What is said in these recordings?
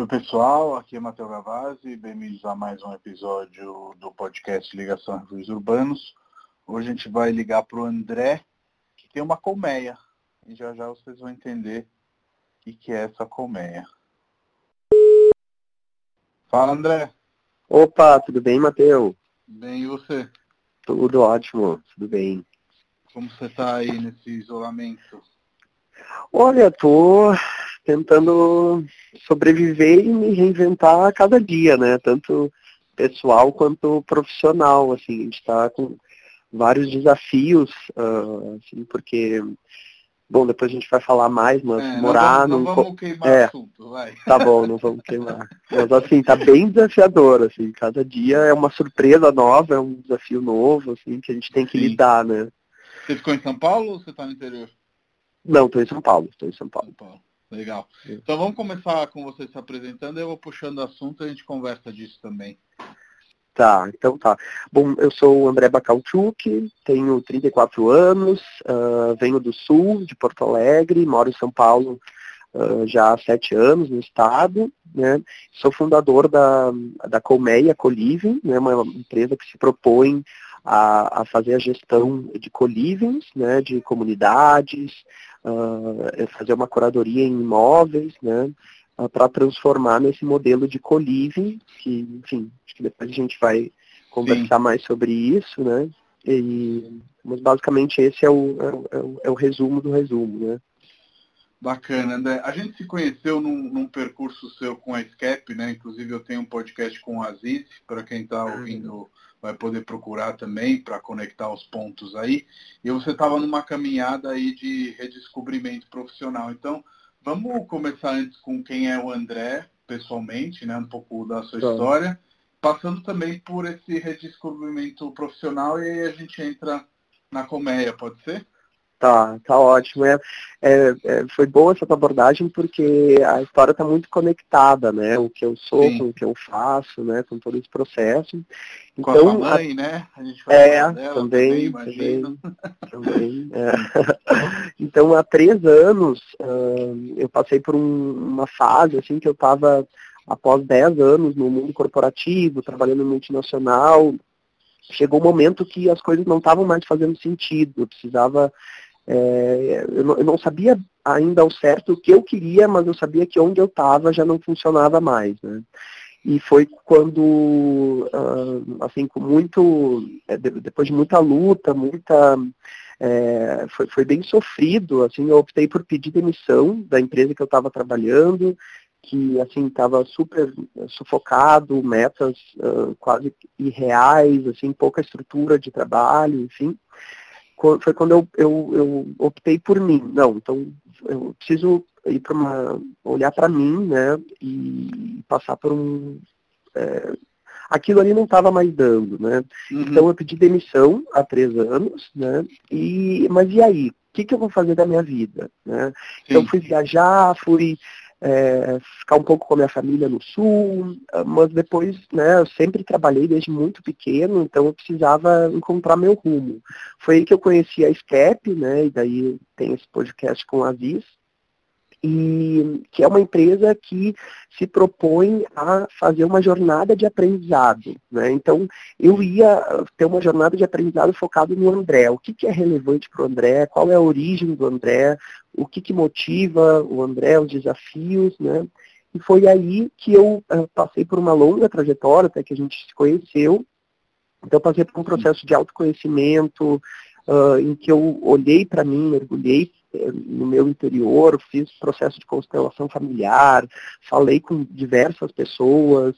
Oi pessoal, aqui é Matheus Gavazzi, bem-vindos a mais um episódio do podcast Ligação Refúgios Urbanos. Hoje a gente vai ligar para o André, que tem uma colmeia, e já já vocês vão entender o que, que é essa colmeia. Fala André. Opa, tudo bem, Matheus? Bem, e você? Tudo ótimo, tudo bem. Como você está aí nesse isolamento? Olha, tô tentando sobreviver e me reinventar a cada dia, né? Tanto pessoal quanto profissional, assim, a gente está com vários desafios, uh, assim, porque Bom, depois a gente vai falar mais, mas É, morar não, vamos, não vamos queimar É. o assunto, vai. Tá bom, não vamos queimar. Mas assim, tá bem desafiador, assim, cada dia é uma surpresa nova, é um desafio novo, assim, que a gente tem que Sim. lidar, né? Você ficou em São Paulo ou você está no interior? Não, tô em São Paulo, tô em São Paulo. São Paulo. Legal. Sim. Então vamos começar com você se apresentando, eu vou puxando o assunto e a gente conversa disso também. Tá, então tá. Bom, eu sou o André Bacalchuk, tenho 34 anos, ah, venho do sul, de Porto Alegre, moro em São Paulo ah, já há sete anos no estado, né? Sou fundador da, da Colmeia Coliving, né? uma empresa que se propõe a, a fazer a gestão de colivings, né? de comunidades, ah, fazer uma curadoria em imóveis, né? para transformar nesse modelo de coliving, que, enfim, acho que depois a gente vai conversar mais sobre isso, né? E, mas basicamente esse é o, é, o- é o, é o resumo do resumo, né? Bacana, André. A gente se conheceu num, num percurso seu com a Scap, né? Inclusive eu tenho um podcast com o Aziz, para quem está ouvindo vai poder procurar também para conectar os pontos aí. E você estava numa caminhada aí de redescobrimento profissional. Então, vamos começar antes com quem é o André, pessoalmente, né? Um pouco da sua Tá. história, passando também por esse redescobrimento profissional e aí a gente entra na colmeia, pode ser? Tá, tá ótimo. É, é, é, foi boa essa tua abordagem porque a história está muito conectada, né? O que eu sou, Sim. com o que eu faço, né? Com todo esse processo. Com a Então, a- mãe, né? A gente vai É, dela também, imagino. também. é. Então, há três anos, ah, eu passei por um- uma fase, assim, que eu estava, após dez anos no mundo corporativo, trabalhando multinacional, chegou um momento que as coisas não estavam mais fazendo sentido. Eu precisava... é, eu, não, eu não sabia ainda ao certo o que eu queria, mas eu sabia que onde eu estava já não funcionava mais, né? E foi quando, ah, assim, com muito, de- depois de muita luta, muita, eh, foi, foi bem sofrido, assim, eu optei por pedir demissão da empresa que eu estava trabalhando, que, assim, estava super sufocado, metas ah, quase irreais, assim, pouca estrutura de trabalho, enfim. Foi quando eu, eu, eu optei por mim. Não, então eu preciso ir para uma olhar para mim, né, e passar por um é, aquilo ali não estava mais dando, né? Uhum. Então eu pedi demissão há três anos, né? E mas e aí? O que, que eu vou fazer da minha vida, né? Então Sim. fui viajar, fui é, ficar um pouco com a minha família no sul, ah, mas depois, né, eu sempre trabalhei desde muito pequeno, então eu precisava encontrar meu rumo. Foi aí que eu conheci a SCAP, né, e daí tem esse podcast com a Aziz, e que é uma empresa que se propõe a fazer uma jornada de aprendizado. Né? Então, eu ia ter uma jornada de aprendizado focado no André. O que, que é relevante para o André? Qual é a origem do André? O que, que motiva o André? Os desafios? Né? E foi aí que eu eh, passei por uma longa trajetória, até que a gente se conheceu. Então, passei por um processo de autoconhecimento, ah, em que eu olhei para mim, mergulhei no meu interior, fiz processo de constelação familiar, falei com diversas pessoas,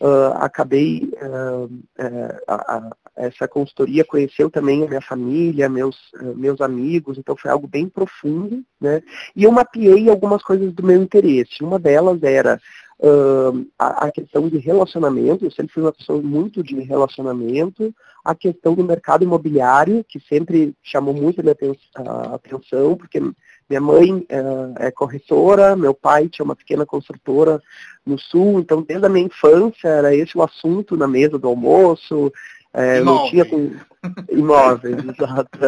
ah, acabei, ah, eh, a- a- essa consultoria conheceu também a minha família, meus, eh, meus amigos, então foi algo bem profundo, né? E eu mapeei algumas coisas do meu interesse. Uma delas era ahn, a, a questão de relacionamento, eu sempre fui uma pessoa muito de relacionamento, a questão do mercado imobiliário, que sempre chamou muito a minha a atenção, porque minha mãe eh, é corretora, meu pai tinha uma pequena construtora no sul, então desde a minha infância era esse o assunto na mesa do almoço, É, não tinha com imóveis, exato.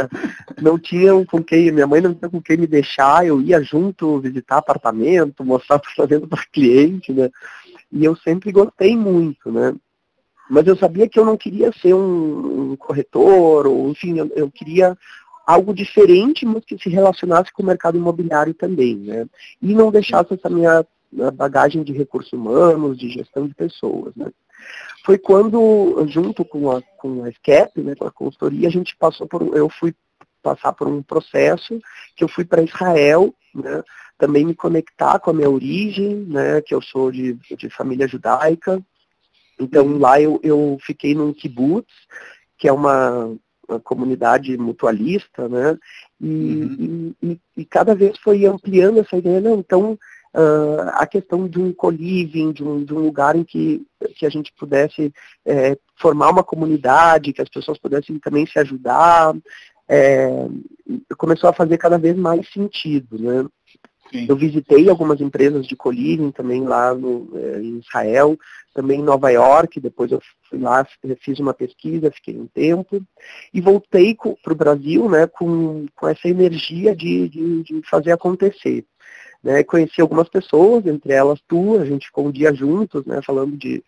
Não tinham com quem, minha mãe não tinha com quem me deixar, eu ia junto visitar apartamento, mostrar apartamento para cliente, né? E eu sempre gostei muito, né? Mas eu sabia que eu não queria ser um, um corretor, ou enfim, eu, eu, queria algo diferente, mas que se relacionasse com o mercado imobiliário também, né? E não deixasse essa minha bagagem de recursos humanos, de gestão de pessoas, né? Foi quando, junto com a, com a SCAP, né, com a consultoria, a gente passou por, eu fui passar por um processo que eu fui para Israel, né, também me conectar com a minha origem, né, que eu sou de, de família judaica. Então lá eu, eu fiquei num kibbutz, que é uma, uma comunidade mutualista, né, e, uhum. e, e, e, cada vez foi ampliando essa ideia, não, então uh, a questão de um co-living, de um, de um lugar em que, que a gente pudesse é, formar uma comunidade, que as pessoas pudessem também se ajudar, é, começou a fazer cada vez mais sentido. Né? Sim. Eu visitei algumas empresas de co-living também lá no, é, em Israel, também em Nova York, depois eu fui lá, fiz uma pesquisa, fiquei um tempo, e voltei para o Brasil né, com, com essa energia de, de, de fazer acontecer. Né, conheci algumas pessoas, entre elas tu, a gente ficou um dia juntos, né, falando de,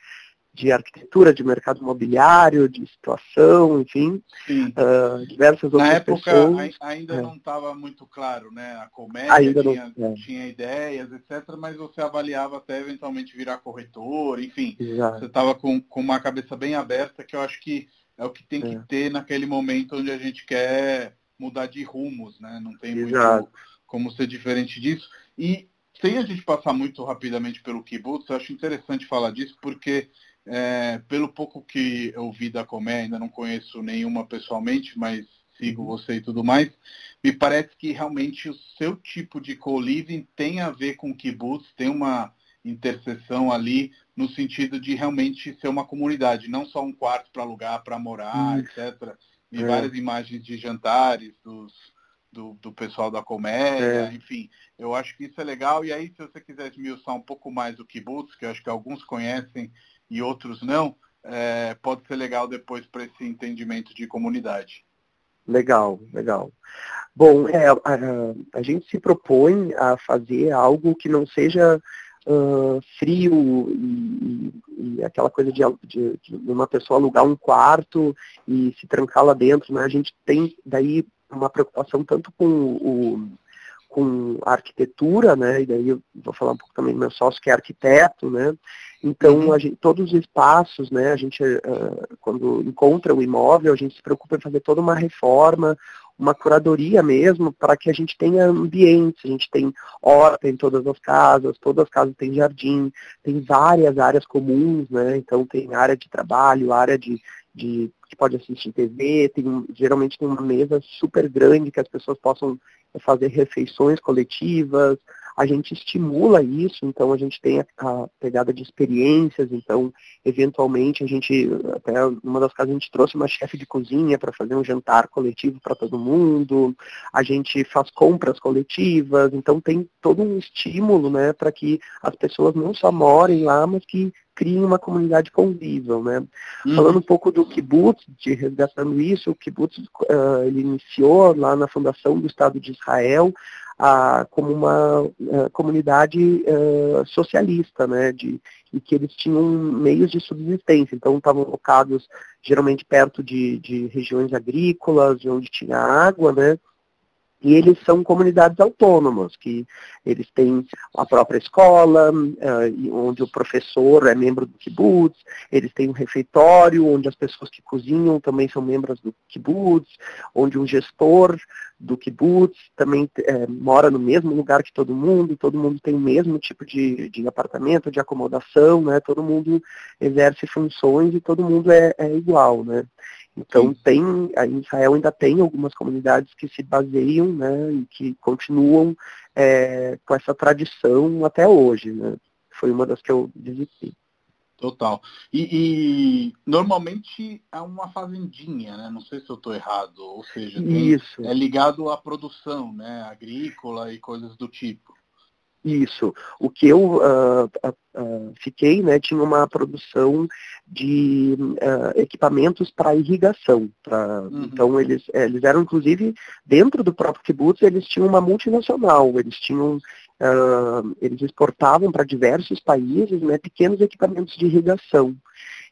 de arquitetura, de mercado imobiliário, de situação, enfim, uh, diversas outras Na época pessoas. ainda é. não estava muito claro, né? A comédia ainda tinha, não, é. tinha ideias, etc., mas você avaliava até eventualmente virar corretor, enfim, Exato. você estava com, com uma cabeça bem aberta, que eu acho que é o que tem que é. ter naquele momento onde a gente quer mudar de rumos, né? Não tem Exato. muito como ser diferente disso. E sem a gente passar muito rapidamente pelo Kibbutz, eu acho interessante falar disso, porque é, pelo pouco que eu vi da Comé, ainda não conheço nenhuma pessoalmente, mas sigo uhum. você e tudo mais, me parece que realmente o seu tipo de co-living tem a ver com o Kibbutz, tem uma interseção ali no sentido de realmente ser uma comunidade, não só um quarto para alugar, para morar, etc. E é. várias imagens de jantares dos do, do pessoal da comédia, é. enfim. Eu acho que isso é legal. E aí, se você quiser esmiuçar um pouco mais o Kibbutz, que eu acho que alguns conhecem e outros não, é, pode ser legal depois para esse entendimento de comunidade. Legal, legal. Bom, é, a, a, gente se propõe a fazer algo que não seja uh, frio e, e, aquela coisa de, de, de, uma pessoa alugar um quarto e se trancar lá dentro. Né? A gente tem daí uma preocupação tanto com o com a arquitetura, né? E daí eu vou falar um pouco também do meu sócio que é arquiteto, né? Então, uhum. gente, todos os espaços, né? A gente, uh, quando encontra o imóvel, a gente se preocupa em fazer toda uma reforma, uma curadoria mesmo, para que a gente tenha ambientes, a gente tem horta em todas as casas, todas as casas têm jardim, tem várias áreas comuns, né? Então tem área de trabalho, área de, de que pode assistir TV, tem, geralmente tem uma mesa super grande que as pessoas possam fazer refeições coletivas, a gente estimula isso, então a gente tem a, a, pegada de experiências, então eventualmente a gente, até numa das casas a gente trouxe uma chefe de cozinha para fazer um jantar coletivo para todo mundo, a gente faz compras coletivas, então tem todo um estímulo né, para que as pessoas não só morem lá, mas que criem uma comunidade convível, né? Uhum. Falando um pouco do kibbutz, de resgatando isso, o kibbutz uh, ele iniciou lá na fundação do Estado de Israel a, como uma uh, comunidade uh, socialista, né, de, e que eles tinham meios de subsistência, então estavam locados geralmente perto de, de regiões agrícolas, onde tinha água, né, e eles são comunidades autônomas, que eles têm a própria escola, uh, onde o professor é membro do kibbutz, eles têm um refeitório, onde as pessoas que cozinham também são membros do kibbutz, onde um gestor do kibbutz também é, mora no mesmo lugar que todo mundo, todo mundo tem o mesmo tipo de, de apartamento, de acomodação, né? todo mundo exerce funções e todo mundo é, é igual. Né? Então tem, em Israel ainda tem algumas comunidades que se baseiam né, e que continuam é, com essa tradição até hoje. Né? Foi uma das que eu visitei. Total. E, e, normalmente é uma fazendinha, né? Não sei se eu estou errado. Ou seja, tem, é ligado à produção, né? Agrícola e coisas do tipo. Isso. O que eu uh, uh, fiquei, né, tinha uma produção de uh, equipamentos para irrigação. Pra, uhum. Então eles, eh, eles eram inclusive dentro do próprio kibbutz eles tinham uma multinacional. Eles tinham eles exportavam para diversos países né, pequenos equipamentos de irrigação.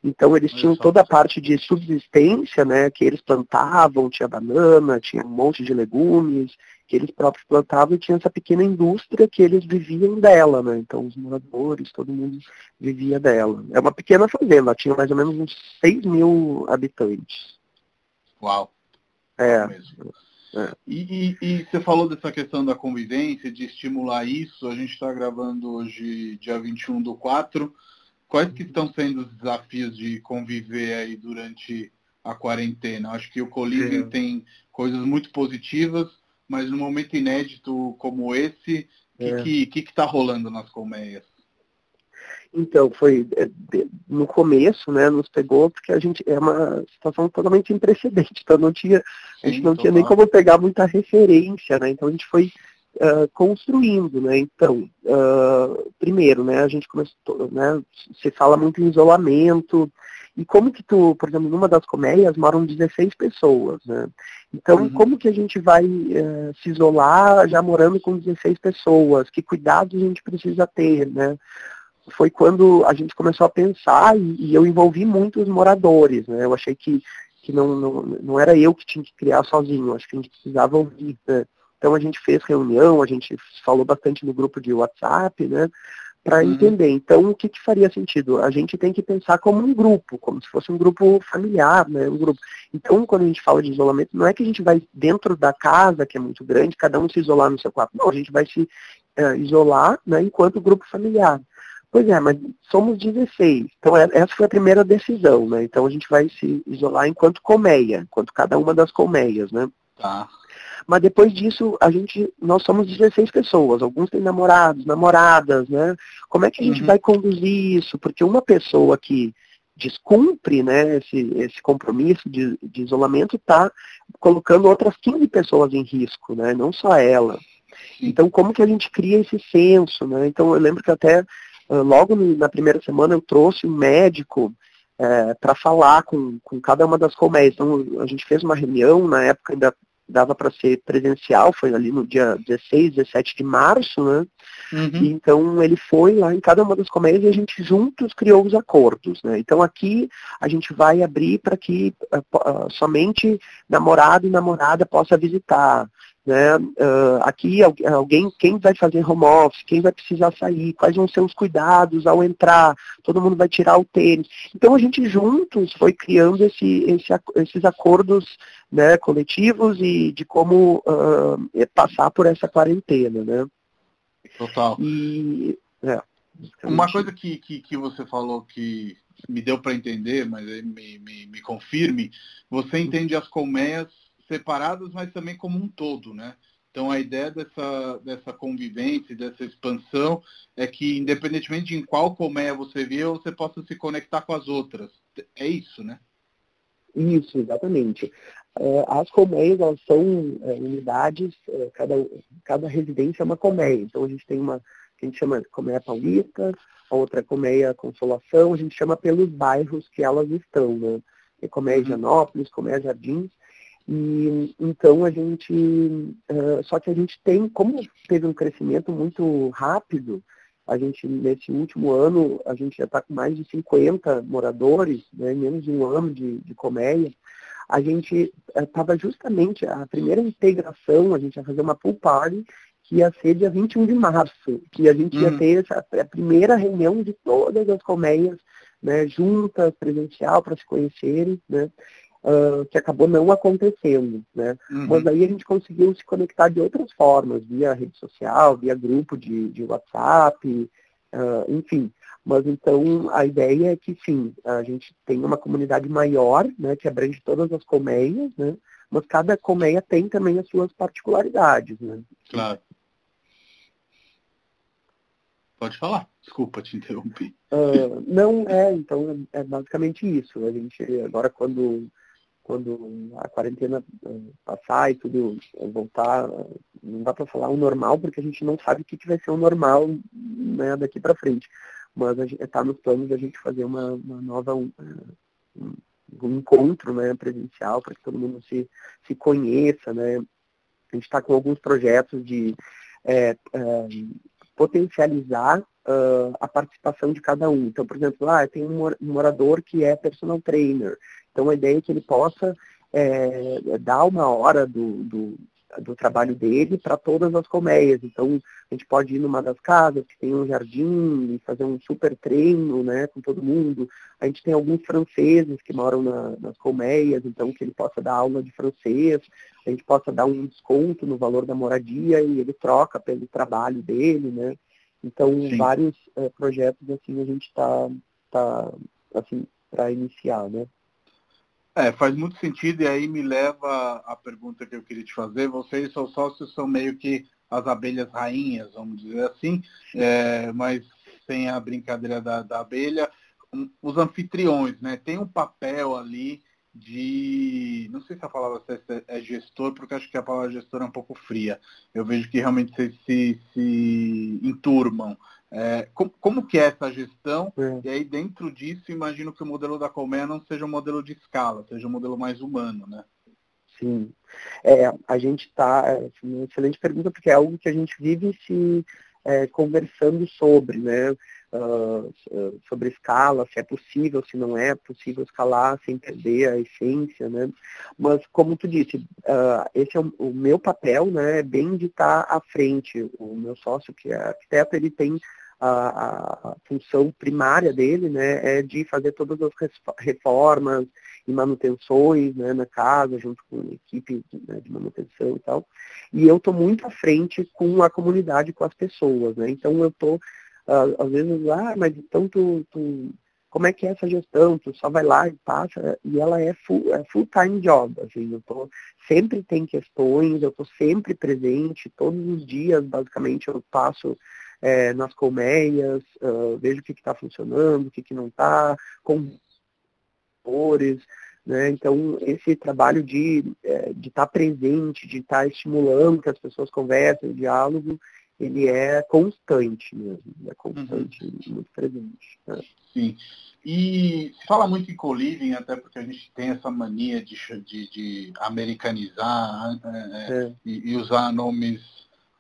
Então eles tinham toda a parte de subsistência, né, que eles plantavam, tinha banana, tinha um monte de legumes, que eles próprios plantavam e tinha essa pequena indústria que eles viviam dela, né? Então os moradores, todo mundo vivia dela. É uma pequena fazenda, tinha mais ou menos uns 6 mil habitantes. Uau! É. é. E, e, e, você falou dessa questão da convivência, de estimular isso. A gente está gravando hoje, dia 21 do 4. Quais que estão sendo os desafios de conviver aí durante a quarentena? Acho que o Coliving é. tem coisas muito positivas, mas num momento inédito como esse, o é. que, que, que tá rolando nas colmeias? Então, foi é, no começo, né, nos pegou, porque a gente é uma situação totalmente sem precedente, então não tinha, a gente não total. tinha nem como pegar muita referência, né? Então a gente foi uh, construindo, né? Então, uh, primeiro, né, a gente começou, né, se fala muito em isolamento, e como que tu, por exemplo, numa das colmeias moram 16 pessoas, né? Então, uhum. como que a gente vai uh, se isolar já morando com 16 pessoas? Que cuidados a gente precisa ter, né? Foi quando a gente começou a pensar e, e eu envolvi muito os moradores, né? Eu achei que, que não, não, não era eu que tinha que criar sozinho, acho que a gente precisava ouvir, né? Então a gente fez reunião, a gente falou bastante no grupo de WhatsApp, né? Para uhum. entender. Então, o que, que faria sentido? A gente tem que pensar como um grupo, como se fosse um grupo familiar, né? Um grupo. Então, quando a gente fala de isolamento, não é que a gente vai dentro da casa, que é muito grande, cada um se isolar no seu quarto. Não, a gente vai se uh, isolar né, enquanto grupo familiar. Pois é, mas somos 16. Então, é, essa foi a primeira decisão, né? Então, a gente vai se isolar enquanto colmeia, enquanto cada uma das colmeias, né? Tá. Mas depois disso, a gente, nós somos 16 pessoas, alguns têm namorados, namoradas, né? Como é que a gente uhum. vai conduzir isso? Porque uma pessoa que descumpre né, esse, esse compromisso de, de isolamento está colocando outras 15 pessoas em risco, né? Não só ela. Então, como que a gente cria esse senso, né? Então, eu lembro que até logo na primeira semana eu trouxe um médico é, para falar com, com cada uma das colmeias. Então, a gente fez uma reunião, na época ainda dava para ser presencial, foi ali no dia 16, 17 de março, né? Uhum. então ele foi lá em cada uma das colmeias e a gente juntos criou os acordos, né? Então aqui a gente vai abrir para que uh, uh, somente namorado e namorada possa visitar. Né? Uh, aqui alguém, quem vai fazer home office, quem vai precisar sair, quais vão ser os cuidados ao entrar, todo mundo vai tirar o tênis. Então a gente juntos foi criando esse, esse, esses acordos né, coletivos e de como uh, passar por essa quarentena. Né? Total. E, é, Uma coisa que, que, que você falou que me deu para entender, mas me, me, me confirme, você entende as colmeias separadas, mas também como um todo, né? Então a ideia dessa, dessa convivência, dessa expansão, é que independentemente de em qual colmeia você viu, você possa se conectar com as outras. É isso, né? Isso, exatamente. É, as colmeias, elas são é, unidades, é, cada, cada residência é uma colmeia. Então a gente tem uma que a gente chama de colmeia paulista, a outra colmeia consolação, a gente chama pelos bairros que elas estão, né? Tem colmeia uhum. Janópolis, colmeia Jardins, e então a gente, uh, só que a gente tem, como teve um crescimento muito rápido, a gente nesse último ano a gente já está com mais de 50 moradores, né, menos de um ano de, de colmeia. A gente estava uh, justamente a primeira integração, a gente ia fazer uma pool party que ia ser dia 21 de março, que a gente ia uhum. ter essa, a primeira reunião de todas as colmeias né, juntas, presencial, para se conhecerem, né? Uh, que acabou não acontecendo, né? Uhum. Mas aí a gente conseguiu se conectar de outras formas, via rede social, via grupo de, de WhatsApp, uh, enfim. Mas então a ideia é que sim, a gente tem uma comunidade maior, né, que abrange todas as colmeias, né? Mas cada colmeia tem também as suas particularidades, né? Claro. Pode falar. Desculpa te interromper. Uh, não, é, então é basicamente isso. A gente agora quando quando a quarentena passar e tudo voltar, não dá para falar o normal, porque a gente não sabe o que, que vai ser o normal né, daqui para frente. Mas está nos planos da gente fazer uma, uma nova um, um encontro né, presencial para que todo mundo se, se conheça. Né? A gente está com alguns projetos de é, é, potencializar uh, a participação de cada um. Então, por exemplo, lá ah, tem um morador que é personal trainer. Então, a ideia é que ele possa é, dar uma hora do, do, do trabalho dele para todas as colmeias. Então, a gente pode ir numa das casas que tem um jardim e fazer um super treino né, com todo mundo. A gente tem alguns franceses que moram na, nas colmeias, então que ele possa dar aula de francês, a gente possa dar um desconto no valor da moradia e ele troca pelo trabalho dele, né? Então, Sim. vários é, projetos assim a gente está tá, assim, para iniciar, né? É, faz muito sentido e aí me leva a pergunta que eu queria te fazer. Vocês, seus sócios, são meio que as abelhas rainhas, vamos dizer assim, é, mas sem a brincadeira da, da abelha. Os anfitriões, né? Tem um papel ali de. Não sei se a palavra é gestor, porque acho que a palavra gestor é um pouco fria. Eu vejo que realmente vocês se, se enturmam. É, como, como, que é essa gestão? É. E aí, dentro disso, imagino que o modelo da Colmeia não seja um modelo de escala, seja um modelo mais humano, né? Sim. É, a gente está. É, uma excelente pergunta, porque é algo que a gente vive se é, conversando sobre, né? Uh, sobre escala, se é possível, se não é possível escalar sem perder a essência, né? Mas como tu disse, uh, esse é o, o, meu papel, né? É bem de estar à frente. O meu sócio, que é arquiteto, ele tem a, a, função primária dele né, é de fazer todas as reformas e manutenções né, na casa, junto com a equipe né, de manutenção e tal. E eu estou muito à frente com a comunidade, com as pessoas. Né? Então eu estou às vezes, ah, mas então tu, tu, como é que é essa gestão? Tu só vai lá e passa, e ela é full, é full time job, assim, eu tô, sempre tem questões, eu estou sempre presente, todos os dias, basicamente, eu passo é, nas colmeias, uh, vejo o que está funcionando, o que, que não está, com cores, né? Então, esse trabalho de estar de tá presente, de estar tá estimulando que as pessoas conversem, diálogo, ele é constante mesmo, é constante, uhum. muito presente. Né? Sim. E se fala muito em co-living, até porque a gente tem essa mania de, de, de americanizar é, é. E, e, usar nomes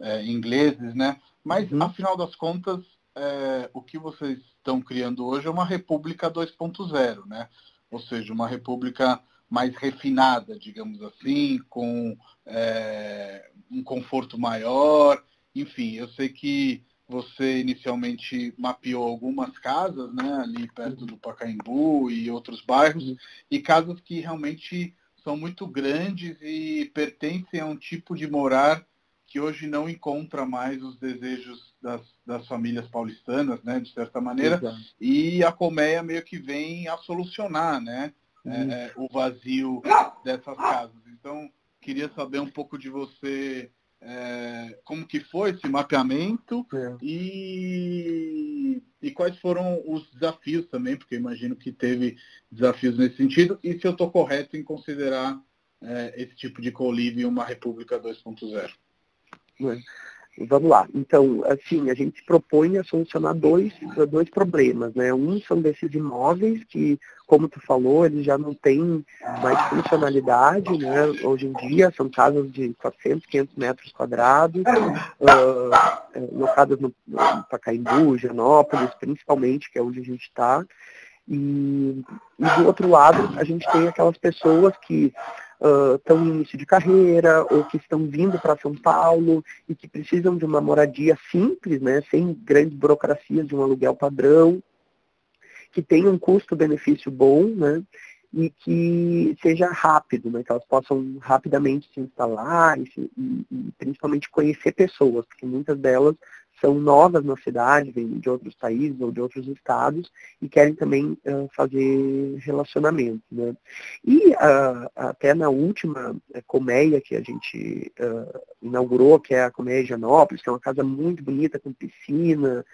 é, ingleses, né? Mas, uhum. afinal das contas, é, o que vocês estão criando hoje é uma república 2.0, né? Ou seja, uma república mais refinada, digamos assim, com é, um conforto maior, enfim, eu sei que você inicialmente mapeou algumas casas, né, ali perto do Pacaembu e outros bairros, uhum. e casas que realmente são muito grandes e pertencem a um tipo de morar que hoje não encontra mais os desejos das, das famílias paulistanas, né, de certa maneira, Exato. e a colmeia meio que vem a solucionar, né, uhum. é, o vazio dessas casas. Então, queria saber um pouco de você é, como que foi esse mapeamento é. e, e quais foram os desafios também, porque imagino que teve desafios nesse sentido, e se eu estou correto em considerar é, esse tipo de colívio uma República 2.0. Vamos lá. Então, assim, a gente propõe a solucionar dois, dois problemas, né? Um são desses imóveis que, como tu falou, eles já não têm mais funcionalidade, né? Hoje em dia são casas de 400, 500 metros quadrados, uh, locadas no, no Pacaembu, Genópolis, principalmente, que é onde a gente está. E, e do outro lado, a gente tem aquelas pessoas que estão uh, em início de carreira ou que estão vindo para São Paulo e que precisam de uma moradia simples, né, sem grandes burocracias de um aluguel padrão, que tenha um custo-benefício bom, né, e que seja rápido, né, que elas possam rapidamente se instalar e, se, e, e principalmente conhecer pessoas, porque muitas delas são novas na cidade, vêm de outros países ou de outros estados e querem também uh, fazer relacionamento. Né? E uh, até na última uh, colmeia que a gente inaugurou, que é a Colmeia Janópolis, que é uma casa muito bonita, com piscina,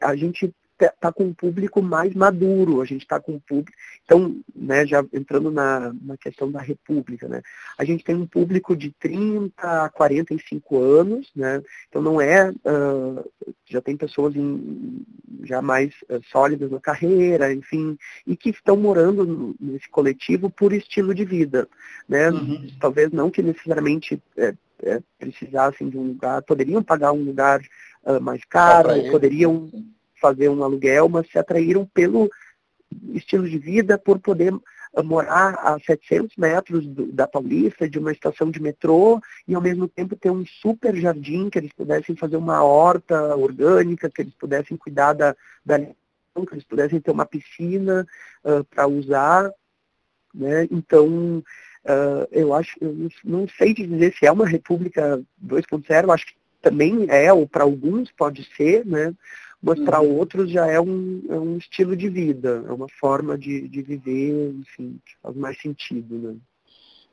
a gente está com um público mais maduro, a gente está com um público. Então, né, já entrando na, na questão da república, né, a gente tem um público de 30 a 45 anos, né, então não é, uh, já tem pessoas em, já mais uh, sólidas na carreira, enfim, e que estão morando nesse coletivo por estilo de vida. Né? Uhum. Talvez não que necessariamente é, é, precisassem de um lugar, poderiam pagar um lugar uh, mais caro, poderiam fazer um aluguel, mas se atraíram pelo estilo de vida, por poder uh, morar a 700 metros do, da Paulista, de uma estação de metrô, e ao mesmo tempo ter um super jardim, que eles pudessem fazer uma horta orgânica, que eles pudessem cuidar da, da que eles pudessem ter uma piscina uh, para usar. Né? Então, uh, eu acho, eu não sei dizer se é uma república 2.0, acho que também é, ou para alguns pode ser, né? Mas uhum. outros já é um, é um estilo de vida, é uma forma de, de viver, enfim, que faz mais sentido. Né?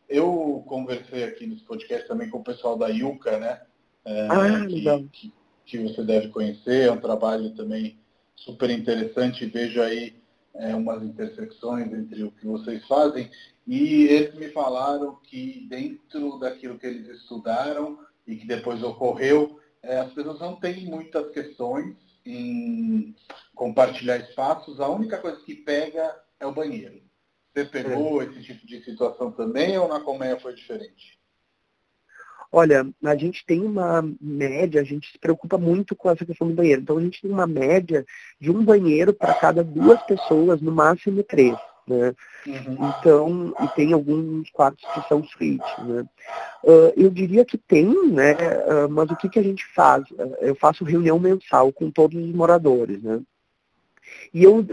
Eu conversei aqui nesse podcast também com o pessoal da Yuka, né? É, ah, que, que, que, você deve conhecer, é um trabalho também super interessante, vejo aí é, umas intersecções entre o que vocês fazem, e eles me falaram que dentro daquilo que eles estudaram e que depois ocorreu, é, as pessoas não têm muitas questões em compartilhar espaços, a única coisa que pega é o banheiro. Você pegou é. esse tipo de situação também ou na colmeia foi diferente? Olha, a gente tem uma média, a gente se preocupa muito com essa questão do banheiro. Então a gente tem uma média de um banheiro para cada duas pessoas, no máximo três. Né? Uhum. Então, e tem alguns quartos que são suítes. Né? Uh, eu diria que tem, né? Uh, mas o que, que a gente faz? Uh, eu faço reunião mensal com todos os moradores. Né? E eu,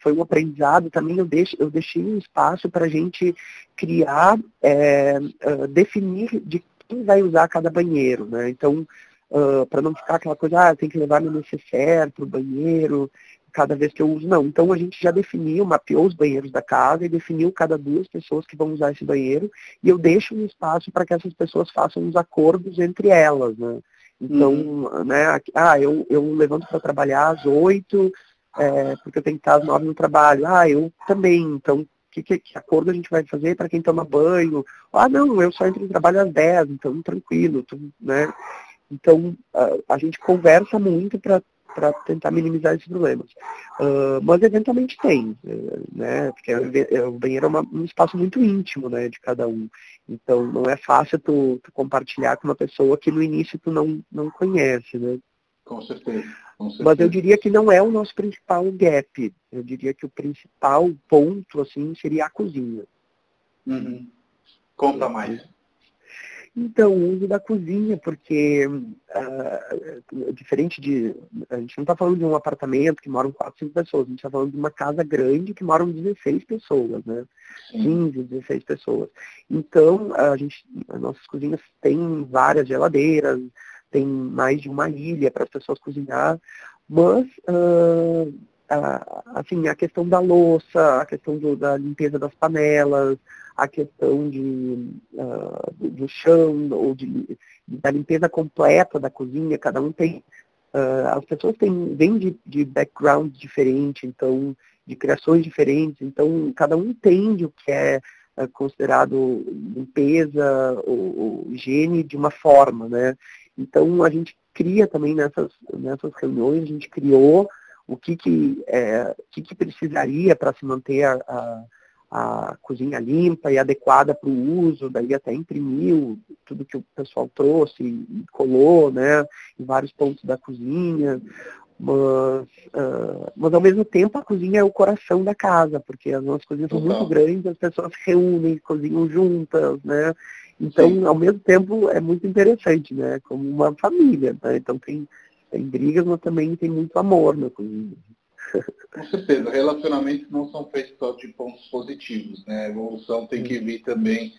foi um aprendizado também, eu, deixo, eu deixei um espaço para a gente criar, é, definir de quem vai usar cada banheiro. Né? Então, para não ficar aquela coisa, ah, tem que levar meu necessaire para o banheiro, cada vez que eu uso, não. Então a gente já definiu, mapeou os banheiros da casa e definiu cada duas pessoas que vão usar esse banheiro e eu deixo um espaço para que essas pessoas façam os acordos entre elas, né? Então, uhum. né, ah, eu, eu levanto para trabalhar às oito, é, porque eu tenho que estar às nove no trabalho. Ah, eu também, então que, que, que, acordo a gente vai fazer para quem toma banho? Ah, não, eu só entro no trabalho às 10, então tranquilo, né? Então, a, a gente conversa muito para para tentar minimizar esses problemas. Uh, mas eventualmente tem, né? Porque o banheiro é uma, um espaço muito íntimo, né, de cada um. Então não é fácil tu, tu, compartilhar com uma pessoa que no início tu não, não conhece, né? Com certeza, com certeza. Mas eu diria que não é o nosso principal gap. Eu diria que o principal ponto, assim, seria a cozinha. Uhum. Conta mais. Então, o uso da cozinha, porque uh, diferente de. A gente não está falando de um apartamento que moram 4, 5 pessoas, a gente está falando de uma casa grande que moram 16 pessoas, né? Sim. 15, 16 pessoas. Então, a gente, as nossas cozinhas têm várias geladeiras, tem mais de uma ilha para as pessoas cozinhar, mas uh, assim, a questão da louça, a questão do, da limpeza das panelas, a questão de, uh, do, do, chão, ou de, da limpeza completa da cozinha, cada um tem. Uh, as pessoas têm, vêm de, de backgrounds diferentes, então, de criações diferentes, então cada um entende o que é uh, considerado limpeza ou, ou, higiene de uma forma, né? Então a gente cria também nessas, nessas reuniões, a gente criou o que, que, é, que, que precisaria para se manter a, a a cozinha limpa e adequada para o uso, daí até imprimiu tudo que o pessoal trouxe e colou, né, em vários pontos da cozinha. Mas, uh, mas ao mesmo tempo a cozinha é o coração da casa, porque as nossas cozinhas são muito grandes, as pessoas se reúnem, cozinham juntas, né? Então, Sim. ao mesmo tempo, é muito interessante, né? Como uma família, né? Então tem, tem brigas, mas também tem muito amor na cozinha. Com certeza, relacionamentos não são feitos só de pontos positivos, né? A evolução tem que vir também,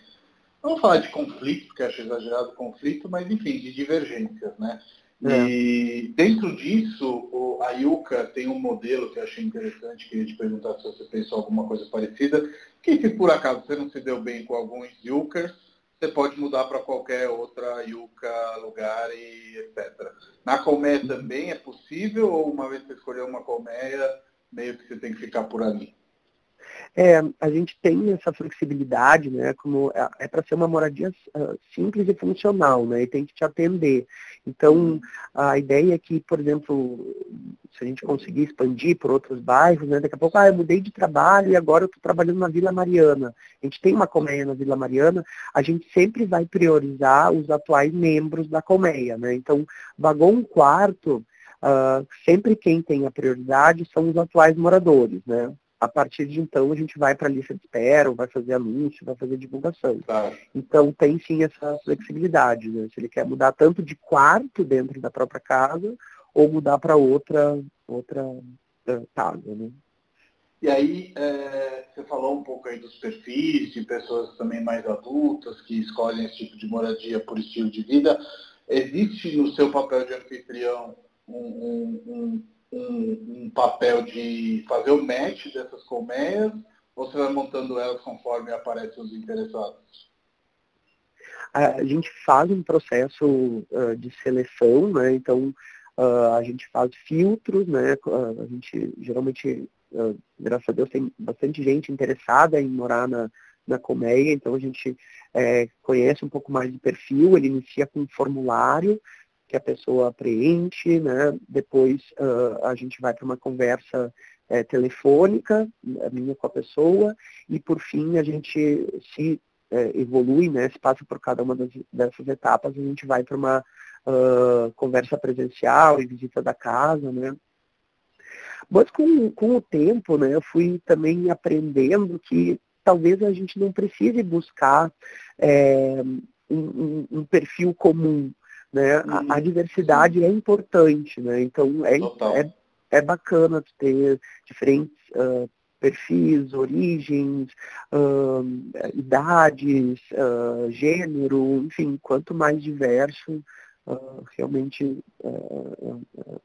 não falar de conflito, porque acho exagerado conflito, mas enfim, de divergências, né? É. E dentro disso, a Yuka tem um modelo que eu achei interessante, queria te perguntar se você pensou alguma coisa parecida, que se por acaso você não se deu bem com alguns Yukers, você pode mudar para qualquer outra yuca, lugar e etc. Na colmeia também é possível ou uma vez que você escolher uma colmeia, meio que você tem que ficar por ali? É, a gente tem essa flexibilidade, né? Como é, é para ser uma moradia uh, simples e funcional, né? E tem que te atender. Então, a ideia é que, por exemplo, se a gente conseguir expandir por outros bairros, né? Daqui a pouco, ah, eu mudei de trabalho e agora eu estou trabalhando na Vila Mariana. A gente tem uma colmeia na Vila Mariana, a gente sempre vai priorizar os atuais membros da colmeia, né? Então, um quarto, Uh, sempre quem tem a prioridade são os atuais moradores, né? A partir de então a gente vai para a lista de espera, vai fazer anúncio, vai fazer divulgação. Então tem sim essa flexibilidade, né? Se ele quer mudar tanto de quarto dentro da própria casa ou mudar para outra outra uh, casa, né? E aí é, você falou um pouco aí dos perfis de pessoas também mais adultas que escolhem esse tipo de moradia por estilo de vida. Existe no seu papel de anfitrião um, um, um um, um, papel de fazer o match dessas colmeias ou você vai montando elas conforme aparecem os interessados? A gente faz um processo uh, de seleção, né? Então uh, a gente faz filtros, né? Uh, a gente geralmente, graças a Deus, tem bastante gente interessada em morar na, na colmeia, então a gente conhece um pouco mais de perfil, ele inicia com um formulário, que a pessoa preenche, né? Depois uh, a gente vai para uma conversa é, telefônica, minha com a pessoa, e por fim a gente se é, evolui, né? Se passa por cada uma das, dessas etapas, a gente vai para uma uh, conversa presencial e visita da casa, né? Mas com, com o tempo, né, eu fui também aprendendo que talvez a gente não precise buscar é, um, um, um perfil comum, né? a, a, diversidade sim. é importante, né? Então é, é, é bacana ter diferentes uh, perfis, origens, uh, idades, uh, gênero, enfim, quanto mais diverso, realmente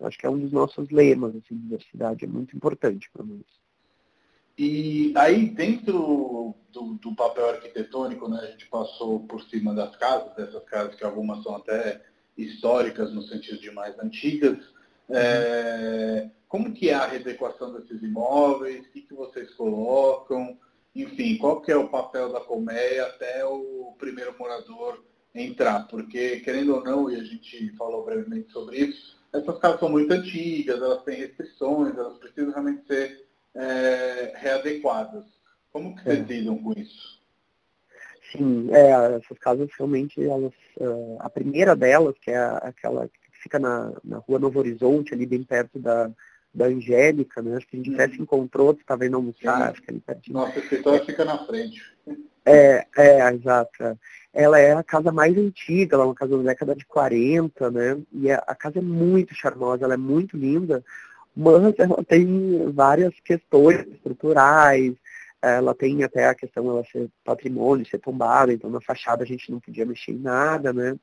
acho que é um dos nossos lemas, assim, diversidade é muito importante para nós. E aí, dentro do, do, papel arquitetônico, né, a gente passou por cima das casas, dessas casas que algumas são até históricas no sentido de mais antigas. É, como que é a readequação desses imóveis? O que, que vocês colocam? Enfim, qual que é o papel da colmeia até o primeiro morador entrar? Porque, querendo ou não, e a gente falou brevemente sobre isso, essas casas são muito antigas, elas têm restrições, elas precisam realmente ser é, readequadas. Como que vocês é. lidam com isso? Sim, é, essas casas realmente, elas, a primeira delas, que é aquela que fica na, na rua Novo Horizonte, ali bem perto da, da Angélica, né? Acho que a gente até se encontrou, você estava indo almoçar, acho que ali perto. Nossa, escritório é, fica na frente. É, é, exato. Ela é a casa mais antiga, ela é uma casa da década de 40, né? E a, a casa é muito charmosa, ela é muito linda, mas ela tem várias questões estruturais, ela tem até a questão ela ser patrimônio, ser tombada, então na fachada a gente não podia mexer em nada, né?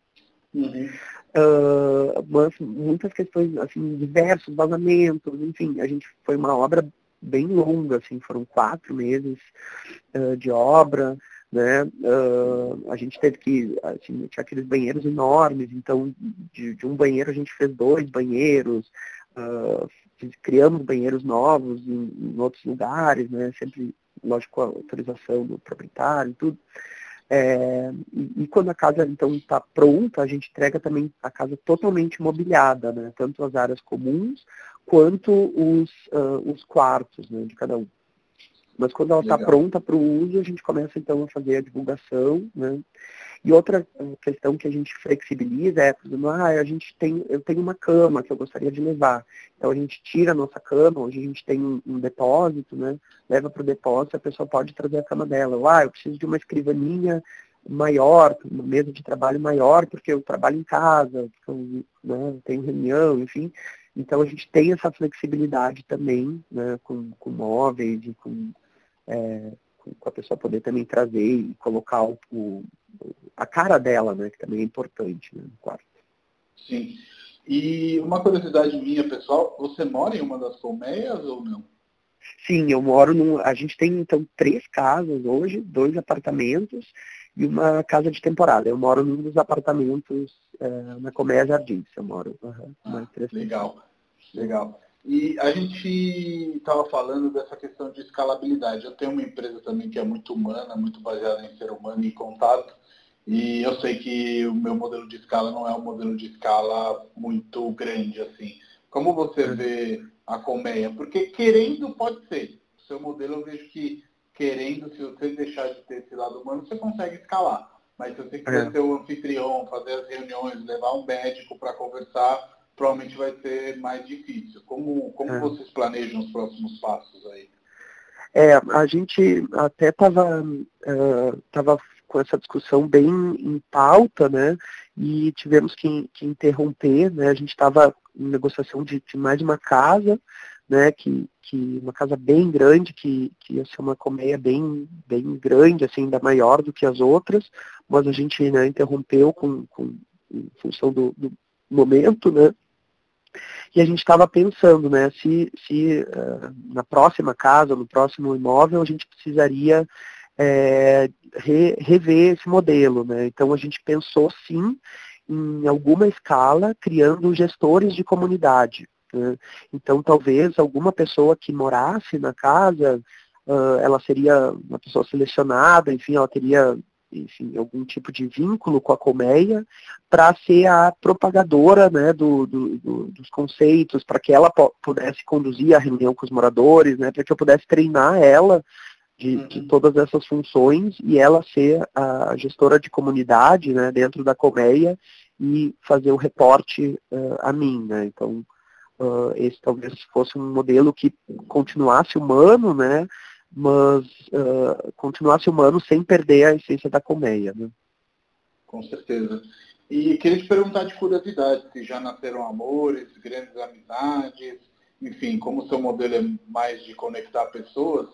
Uhum. Uh, mas muitas questões, assim, diversos vazamentos, enfim, a gente foi uma obra bem longa, assim, foram quatro meses uh, de obra, né? Uh, a gente teve que, assim, tinha aqueles banheiros enormes, então de, de um banheiro a gente fez dois banheiros, uh, criamos banheiros novos em, em, outros lugares, né? Sempre lógico, a autorização do proprietário e tudo. É, e, e, quando a casa então está pronta, a gente entrega também a casa totalmente mobiliada, né? tanto as áreas comuns quanto os, uh, os quartos né, de cada um. Mas quando ela está pronta para o uso, a gente começa então a fazer a divulgação, né? E outra questão que a gente flexibiliza é, por exemplo, ah, a gente tem, eu tenho uma cama que eu gostaria de levar. Então a gente tira a nossa cama, hoje a gente tem um, um depósito, né? Leva para o depósito, a pessoa pode trazer a cama dela. Ou, ah, eu preciso de uma escrivaninha maior, uma mesa de trabalho maior, porque eu trabalho em casa, eu, né, tenho reunião, enfim. Então a gente tem essa flexibilidade também, né, com, com móveis e com, é, com a pessoa poder também trazer e colocar o, o, a cara dela, né, que também é importante né, no quarto. Sim. E uma curiosidade minha, pessoal, você mora em uma das colmeias ou não? Sim, eu moro num. A gente tem então três casas hoje, dois apartamentos e uma casa de temporada. Eu moro num dos apartamentos é, na Colmeia Jardins. Eu moro. Uhum, ah, legal, legal. E a gente estava falando dessa questão de escalabilidade. Eu tenho uma empresa também que é muito humana, muito baseada em ser humano e contato. E eu sei que o meu modelo de escala não é um modelo de escala muito grande assim. Como você vê a colmeia? Porque querendo pode ser. O seu modelo eu vejo que querendo, se você deixar de ter esse lado humano, você consegue escalar. Mas se você quiser é. ser o anfitrião, fazer as reuniões, levar um médico para conversar, provavelmente vai ser mais difícil. Como, como é. vocês planejam os próximos passos aí? É, a gente até estava uh, tava com essa discussão bem em pauta, né? E tivemos que, que interromper, né? A gente estava em negociação de, de, mais uma casa, né? Que, que uma casa bem grande, que, que ia ser uma colmeia bem, bem grande, assim, ainda maior do que as outras, mas a gente né, interrompeu com, com, em função do, do momento, né? E a gente estava pensando, né, se, se uh, na próxima casa, no próximo imóvel, a gente precisaria é, re, rever esse modelo. Né? Então a gente pensou sim em alguma escala criando gestores de comunidade. Né? Então talvez alguma pessoa que morasse na casa, uh, ela seria uma pessoa selecionada, enfim, ela teria enfim, algum tipo de vínculo com a colmeia para ser a propagadora né, do, do, do, dos conceitos, para que ela pudesse conduzir a reunião com os moradores, né, para que eu pudesse treinar ela de, uhum. de, todas essas funções e ela ser a gestora de comunidade né, dentro da colmeia e fazer o reporte uh, a mim. Né? Então, uh, esse talvez fosse um modelo que continuasse humano, né, mas uh, continuasse humano sem perder a essência da colmeia. Né? Com certeza. E queria te perguntar de curiosidade, se já nasceram amores, grandes amizades, enfim, como o seu modelo é mais de conectar pessoas,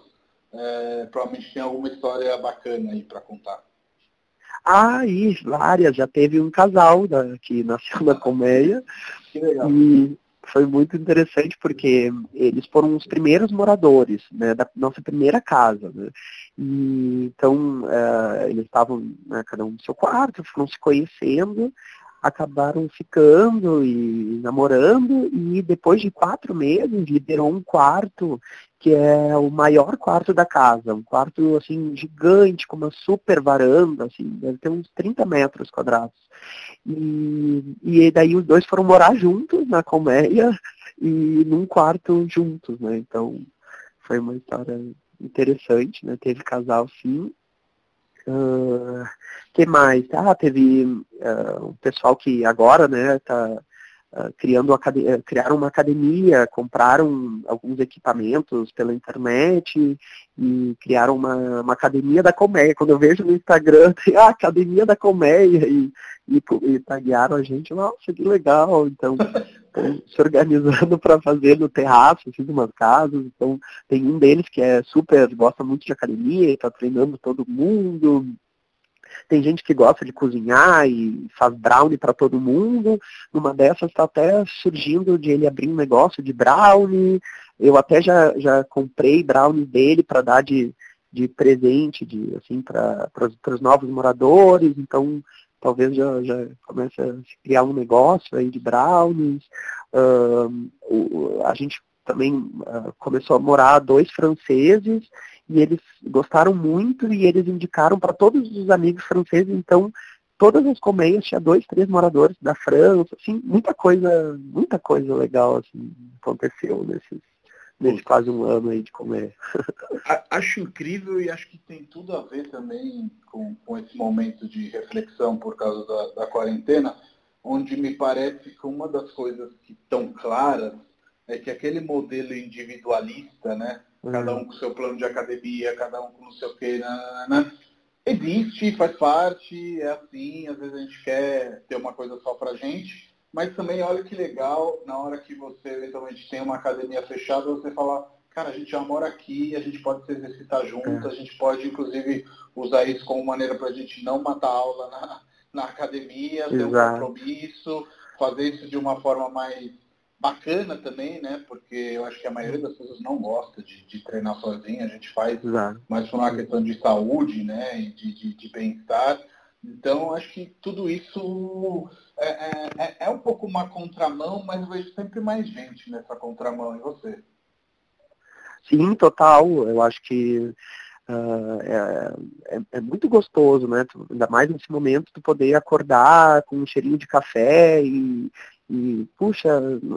é, provavelmente tem alguma história bacana aí para contar. Ah, e várias. Já teve um casal da, que nasceu na colmeia. Que legal. E foi muito interessante porque eles foram os primeiros moradores né, da nossa primeira casa. Né? E, então, uh, eles estavam, né, cada um no seu quarto, foram se conhecendo acabaram ficando e namorando e depois de quatro meses liberou um quarto que é o maior quarto da casa, um quarto assim gigante com uma super varanda, assim deve ter uns 30 metros quadrados e, e daí os dois foram morar juntos na colmeia e num quarto juntos, né? Então foi uma história interessante, né? Teve casal sim Uh, que mais? Ah, teve uh, um pessoal que agora, né, tá uh, criando uma, criaram uma academia, compraram alguns equipamentos pela internet e criaram uma, uma academia da colmeia. Quando eu vejo no Instagram, tem a academia da colmeia e, e, e taguearam a gente, nossa, que legal. Então, se organizando para fazer no terraço, assim, de umas casas. Então, tem um deles que é super, gosta muito de academia, está treinando todo mundo. Tem gente que gosta de cozinhar e faz brownie para todo mundo. Numa dessas está até surgindo de ele abrir um negócio de brownie. Eu até já, já comprei brownie dele para dar de, de presente, de, assim, para os novos moradores. Então, talvez já, já comece a criar um negócio aí de brownies. Uh, a gente também uh, começou a morar dois franceses e eles gostaram muito e eles indicaram para todos os amigos franceses, então todas as colmeias tinha dois, três moradores da França, assim, muita coisa, muita coisa legal assim, aconteceu nesses, nesse quase um ano aí de comer. Acho incrível e acho que tem tudo a ver também com, com esse momento de reflexão por causa da, da quarentena, onde me parece que uma das coisas que estão claras é que aquele modelo individualista, né? Cada um com seu plano de academia, cada um com não sei o que, né? existe, faz parte, é assim, às vezes a gente quer ter uma coisa só pra gente, mas também olha que legal, na hora que você eventualmente tem uma academia fechada, você fala, cara, a gente já mora aqui, a gente pode se exercitar junto, é. a gente pode inclusive usar isso como maneira para a gente não matar aula na, na academia, ter um compromisso, fazer isso de uma forma mais bacana também, né? Porque eu acho que a maioria das pessoas não gosta de, de treinar sozinha, a gente faz Exato. mais por uma questão de saúde, né? E de, de, de bem-estar. Então, acho que tudo isso é, é, é, é, um pouco uma contramão, mas eu vejo sempre mais gente nessa contramão. E você? Sim, total. Eu acho que Uh, é, é, é, muito gostoso, né? Tu, ainda mais nesse momento, tu poder acordar com um cheirinho de café e, e puxa,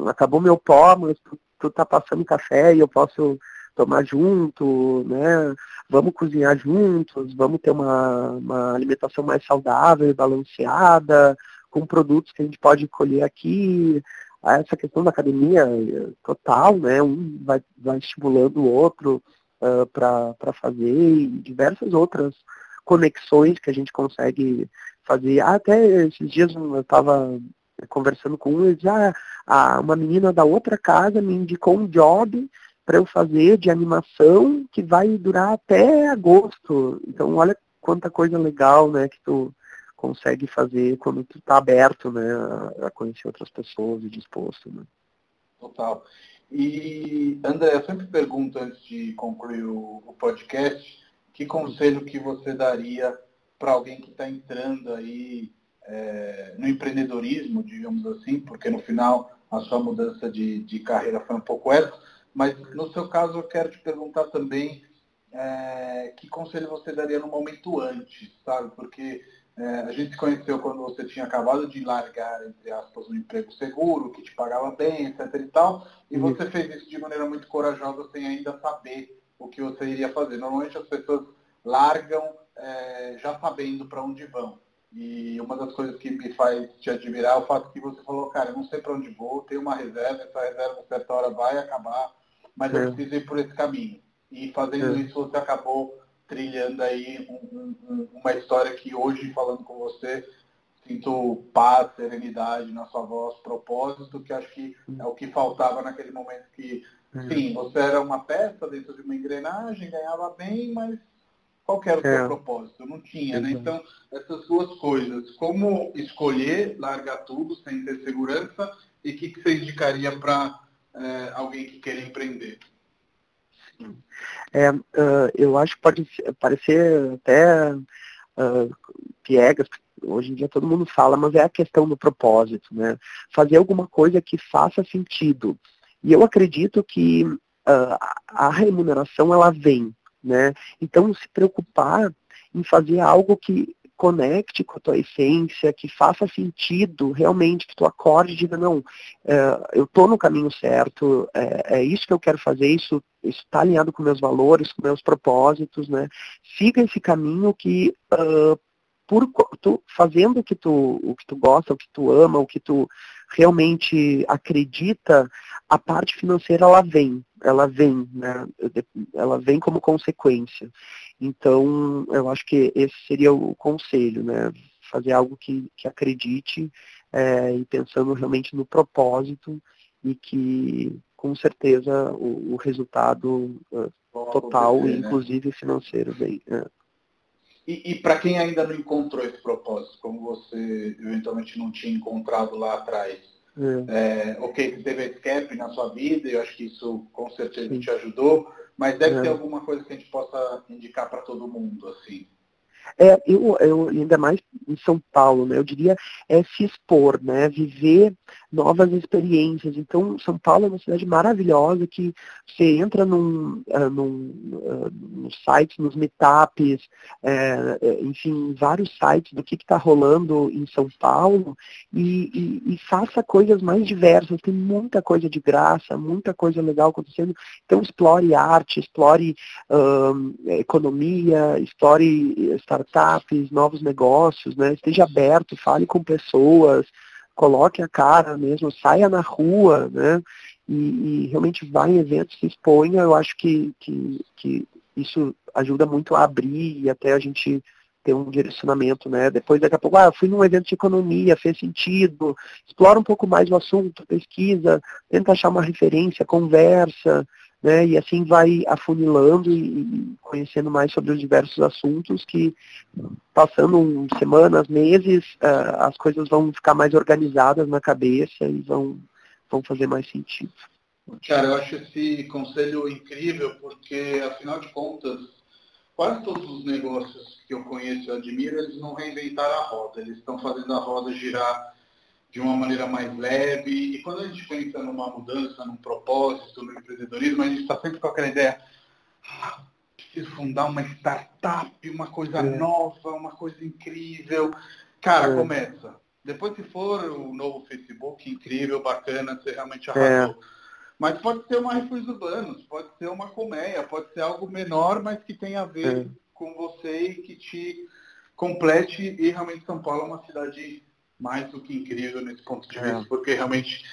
acabou meu pó, mas tu, tu tá passando café e eu posso tomar junto, né? Vamos cozinhar juntos, vamos ter uma, uma alimentação mais saudável e balanceada, com produtos que a gente pode colher aqui. Essa questão da academia total, né? Um vai, vai estimulando o outro uh, ah, para fazer e diversas outras conexões que a gente consegue fazer. Até esses dias eu estava conversando com um, e dizia, ah, uma menina da outra casa me indicou um job para eu fazer de animação que vai durar até agosto. Então olha quanta coisa legal, né, que tu consegue fazer quando tu está aberto, né, a conhecer outras pessoas e disposto, né. Total. E, André, eu sempre pergunto antes de concluir o, o podcast, que conselho que você daria para alguém que está entrando aí é, no empreendedorismo, digamos assim, porque no final a sua mudança de, de carreira foi um pouco essa, mas no seu caso eu quero te perguntar também é, que conselho você daria no momento antes, sabe? Porque é, a gente se conheceu quando você tinha acabado de largar, entre aspas, um emprego seguro, que te pagava bem, etc e tal, e uhum. você fez isso de maneira muito corajosa sem ainda saber o que você iria fazer. Normalmente as pessoas largam é, já sabendo para onde vão. E uma das coisas que me faz te admirar é o fato que você falou, cara, eu não sei para onde vou, tenho uma reserva, essa reserva certa hora vai acabar, mas é. eu preciso ir por esse caminho. E fazendo é. isso você acabou trilhando aí um, um, uma história que hoje, falando com você, sinto paz, serenidade na sua voz, propósito, que acho que é o que faltava naquele momento que, uhum. sim, você era uma peça dentro de uma engrenagem, ganhava bem, mas qual era o seu é. propósito? Não tinha, né? Então, essas duas coisas, como escolher, largar tudo sem ter segurança, e o que, que você indicaria para é, alguém que quer empreender? É, uh, eu acho que pode parecer até uh, piegas, hoje em dia todo mundo fala, mas é a questão do propósito, né? Fazer alguma coisa que faça sentido. E eu acredito que uh, a remuneração ela vem, né? Então se preocupar em fazer algo que conecte com a tua essência, que faça sentido realmente, que tu acorde e diga, não, é, eu estou no caminho certo, é, é, isso que eu quero fazer, isso está alinhado com meus valores, com meus propósitos, né? Siga esse caminho que uh, por tu, fazendo o que tu, o que tu gosta, o que tu ama, o que tu realmente acredita, a parte financeira ela vem, ela vem, né? Ela vem como consequência. Então, eu acho que esse seria o conselho, né? Fazer algo que, que acredite é, e pensando realmente no propósito e que com certeza o, o resultado uh, total, né? inclusive financeiro, vem. É. E, e para quem ainda não encontrou esse propósito, como você eventualmente não tinha encontrado lá atrás, é. É, ok, você teve escape na sua vida, eu acho que isso com certeza Sim. te ajudou, mas deve é. ter alguma coisa que a gente possa indicar para todo mundo, assim. É, eu, eu, ainda mais em São Paulo, né, eu diria é se expor, né, viver novas experiências. Então, São Paulo é uma cidade maravilhosa que você entra num, uh, num, uh, nos sites, nos meetups, é, enfim, vários sites do que está rolando em São Paulo e, e, e, faça coisas mais diversas. Tem muita coisa de graça, muita coisa legal acontecendo. Então, explore arte, explore uh, economia, explore startups, novos negócios, né? Esteja aberto, fale com pessoas, coloque a cara mesmo, saia na rua, né? E, e realmente vá em eventos, se exponha, eu acho que, que, que isso ajuda muito a abrir e até a gente ter um direcionamento, né? Depois, daqui a pouco, ah, fui num evento de economia, fez sentido, explora um pouco mais o assunto, pesquisa, tenta achar uma referência, conversa, né? E assim vai afunilando e conhecendo mais sobre os diversos assuntos que, passando semanas, meses, uh, as coisas vão ficar mais organizadas na cabeça e vão vão fazer mais sentido. Cara, eu acho esse conselho incrível, porque, afinal de contas, quase todos os negócios que eu conheço e admiro, eles não reinventaram a roda, eles estão fazendo a roda girar de uma maneira mais leve. E quando a gente pensa numa mudança, num propósito, no empreendedorismo, a gente está sempre com aquela ideia, ah, preciso fundar uma startup, uma coisa é. nova, uma coisa incrível. Cara, é. começa. Depois se for o novo Facebook, incrível, bacana, você realmente é. arrasou. É. Mas pode ser uma Refúgios Urbanos, pode ser uma colmeia, pode ser algo menor, mas que tenha a ver é. com você e que te complete. E realmente São Paulo é uma cidade mais do que incrível nesse ponto de vista, é. porque realmente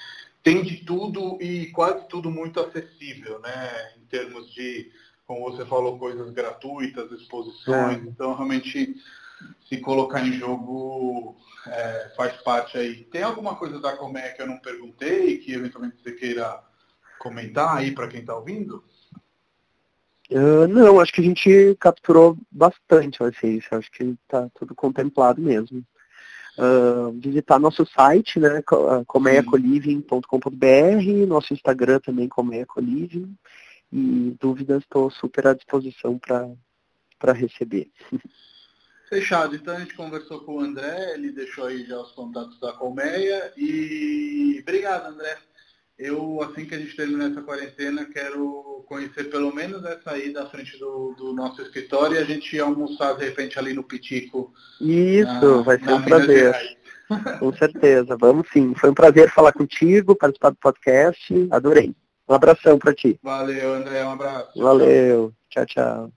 tem de tudo e quase tudo muito acessível, né? Em termos de, como você falou, coisas gratuitas, exposições. É. Então, realmente, se colocar em jogo é, faz parte aí. Tem alguma coisa da Comé que eu não perguntei, que eventualmente você queira comentar aí para quem está ouvindo? Uh, não, acho que a gente capturou bastante a essência, acho que está tudo contemplado mesmo. Uh, visitar nosso site, né, comeiacoliving.com.br, nosso Instagram também, comeiacoliving, e dúvidas estou super à disposição para receber. Fechado. Então a gente conversou com o André, ele deixou aí já os contatos da Colmeia e obrigado, André. Eu, assim que a gente terminar essa quarentena, quero conhecer pelo menos essa aí da frente do, do nosso escritório e a gente almoçar de repente ali no Pitico. Isso, na, vai ser um prazer. Com certeza, vamos sim. Foi um prazer falar contigo, participar do podcast. Adorei. Um abração para ti. Valeu, André. Um abraço. Valeu. tchau. tchau.